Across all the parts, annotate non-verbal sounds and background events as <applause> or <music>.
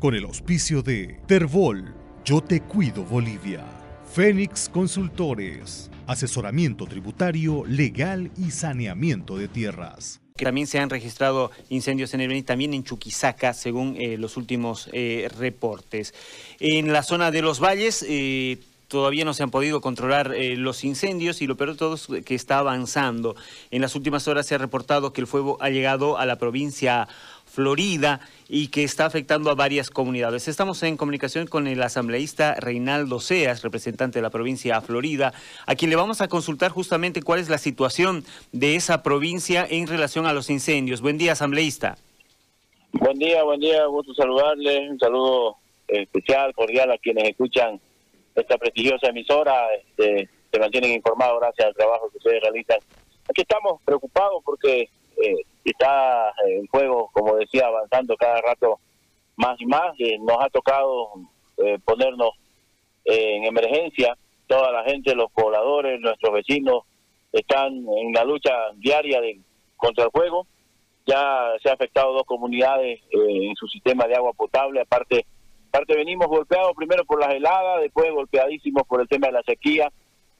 con el auspicio de Terbol, Yo Te Cuido Bolivia, Fénix Consultores, asesoramiento tributario, legal y saneamiento de tierras. También se han registrado incendios en el Beni, también en Chuquisaca, según eh, los últimos eh, reportes. En la zona de los valles, eh, todavía no se han podido controlar los incendios y lo peor de todo es que está avanzando. En las últimas horas se ha reportado que el fuego ha llegado a la provincia Florida y que está afectando a varias comunidades. Estamos en comunicación con el asambleísta Reinaldo Seas, representante de la provincia Florida, a quien le vamos a consultar justamente cuál es la situación de esa provincia en relación a los incendios. Buen día, asambleísta. Buen día, buen día, gusto saludarle, un saludo especial, cordial a quienes escuchan esta prestigiosa emisora, este, se mantienen informados gracias al trabajo que ustedes realizan. Aquí estamos preocupados porque eh, está el juego, como decía, avanzando cada rato más y más. y nos ha tocado eh, ponernos en emergencia. Toda la gente, los pobladores, nuestros vecinos, están en la lucha diaria de, contra el fuego. Ya se ha afectado dos comunidades eh, en su sistema de agua potable. Aparte, aparte venimos golpeados primero por las heladas, después golpeadísimos por el tema de la sequía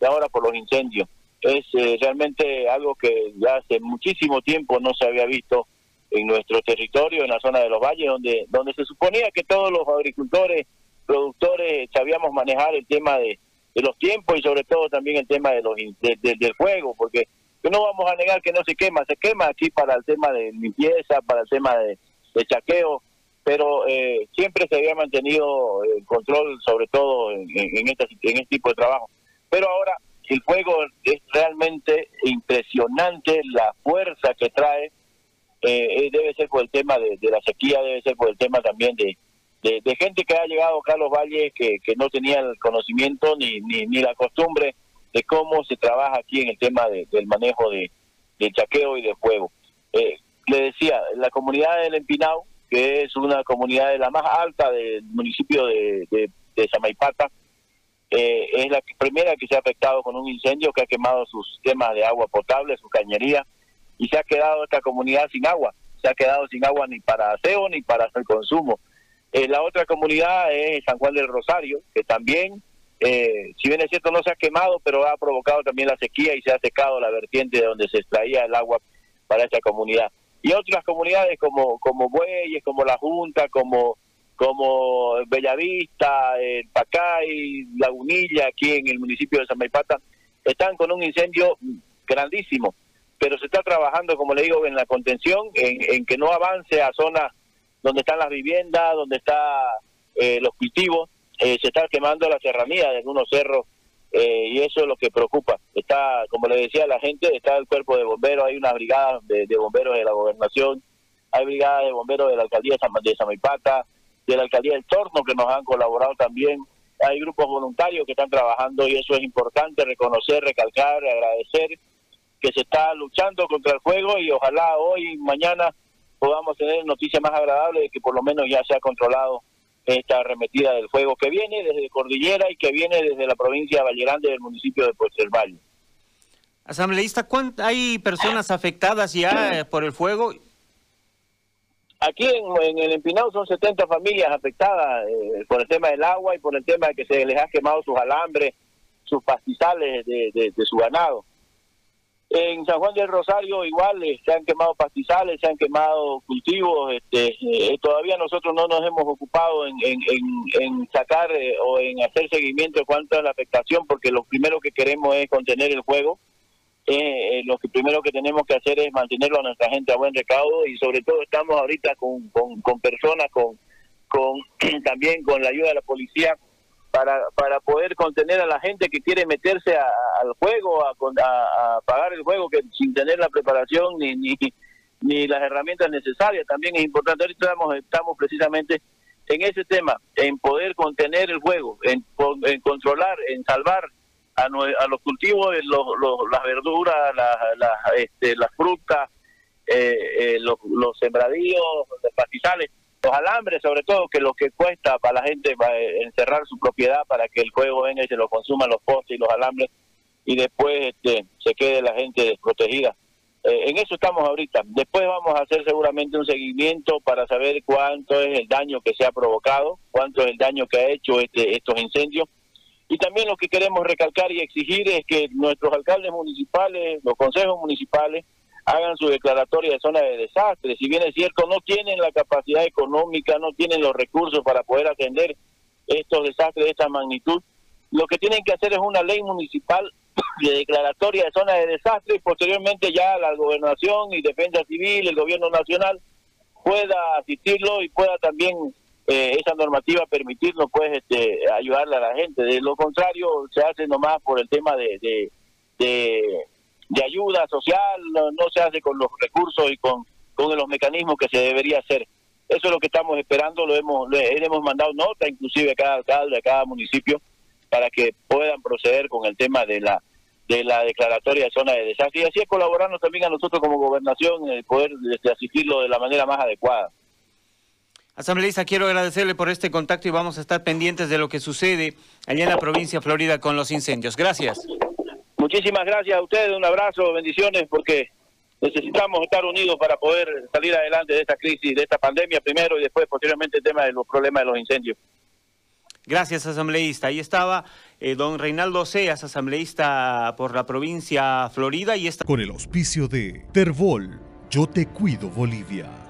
y ahora por los incendios es eh, realmente algo que ya hace muchísimo tiempo no se había visto en nuestro territorio, en la zona de los valles, donde, donde se suponía que todos los agricultores, productores, sabíamos manejar el tema de, los tiempos y sobre todo también el tema de los del fuego, porque no vamos a negar que no se quema, se quema aquí para el tema de limpieza, para el tema de, chaqueo, pero eh, siempre se había mantenido el control, sobre todo en, en, en este tipo de trabajo. Pero ahora el fuego es realmente impresionante la fuerza que trae. Eh, eh, debe ser por el tema de, la sequía, debe ser por el tema también de, gente que ha llegado acá a los valles que, que no tenía el conocimiento ni, ni, ni, la costumbre de cómo se trabaja aquí en el tema del manejo de, del chaqueo y de fuego. Eh, le decía, la comunidad del Empinao, que es una comunidad de la más alta del municipio de, de, de Samaipata, eh, es la primera que se ha afectado con un incendio que ha quemado sus sistemas de agua potable, su cañería, y se ha quedado esta comunidad sin agua, se ha quedado sin agua ni para aseo ni para el consumo. Eh, la otra comunidad es San Juan del Rosario, que también, eh, si bien es cierto, no se ha quemado, pero ha provocado también la sequía y se ha secado la vertiente de donde se extraía el agua para esta comunidad. Y otras comunidades como, como Bueyes, como La Junta, como como Bellavista, el Pacay, Lagunilla, aquí en el municipio de San Maipata, están con un incendio grandísimo, pero se está trabajando, como le digo, en la contención, en, que no avance a zonas donde están las viviendas, donde están eh, los cultivos, eh, se está quemando la serranía de algunos cerros eh, y eso es lo que preocupa. Está, como le decía la gente, está el cuerpo de bomberos, hay una brigada de, bomberos de la gobernación, hay brigadas de bomberos de la alcaldía de San, de San Maipata, de la alcaldía del Torno que nos han colaborado también. Hay grupos voluntarios que están trabajando y eso es importante reconocer, recalcar, agradecer que se está luchando contra el fuego y ojalá hoy mañana podamos tener noticias más agradables de que por lo menos ya se ha controlado esta arremetida del fuego que viene desde Cordillera y que viene desde la provincia de Valle Grande del municipio de Puerto del Valle. Asambleísta, ¿hay personas afectadas ya por el fuego? Aquí en, el Empinado son 70 familias afectadas eh, por el tema del agua y por el tema de que se les ha quemado sus alambres, sus pastizales de, su ganado. En San Juan del Rosario igual eh, se han quemado pastizales, se han quemado cultivos. Este, eh, todavía nosotros no nos hemos ocupado en, sacar o en hacer seguimiento de cuánto es la afectación, porque lo primero que queremos es contener el fuego eh, eh, lo que primero que tenemos que hacer es mantenerlo a nuestra gente a buen recaudo y sobre todo estamos ahorita con, con, personas, con, con <clears throat> también con la ayuda de la policía para, para poder contener a la gente que quiere meterse al juego, a, a, pagar el juego que sin tener la preparación ni, ni, ni las herramientas necesarias. También es importante, ahorita estamos, estamos precisamente en ese tema, en poder contener el juego, en, en controlar, en salvar a, los cultivos, los, las verduras, las, este, las frutas, eh, eh, los, sembradíos, los pastizales, los alambres sobre todo, que lo que cuesta para la gente eh, encerrar su propiedad para que el fuego venga y se lo consuma los postes y los alambres y después este, se quede la gente desprotegida. Eh, en eso estamos ahorita. Después vamos a hacer seguramente un seguimiento para saber cuánto es el daño que se ha provocado, cuánto es el daño que ha hecho este, estos incendios. Y también lo que queremos recalcar y exigir es que nuestros alcaldes municipales, los consejos municipales, hagan su declaratoria de zona de desastre. Si bien es cierto, no tienen la capacidad económica, no tienen los recursos para poder atender estos desastres de esta magnitud, lo que tienen que hacer es una ley municipal <coughs> de declaratoria de zona de desastre y posteriormente ya la gobernación y defensa civil, el gobierno nacional pueda asistirlo y pueda también eh, esa normativa permitirnos pues este, ayudarle a la gente. De lo contrario se hace nomás por el tema de, de, de, ayuda social, no, se hace con los recursos y con, con los mecanismos que se debería hacer. Eso es lo que estamos esperando, lo hemos, le hemos mandado nota inclusive a cada alcalde, a cada municipio, para que puedan proceder con el tema de la de la declaratoria de zona de desastre y así es colaborarnos también a nosotros como gobernación en poder este, asistirlo de la manera más adecuada. Asambleísta, quiero agradecerle por este contacto y vamos a estar pendientes de lo que sucede allá en la provincia de Florida con los incendios. Gracias. Muchísimas gracias a ustedes, un abrazo, bendiciones, porque necesitamos estar unidos para poder salir adelante de esta crisis, de esta pandemia primero y después posteriormente el tema de los problemas de los incendios. Gracias, asambleísta. Ahí estaba eh, don Reinaldo Seas, asambleísta por la provincia Florida. y está... Con el auspicio de Terbol, Yo Te Cuido Bolivia.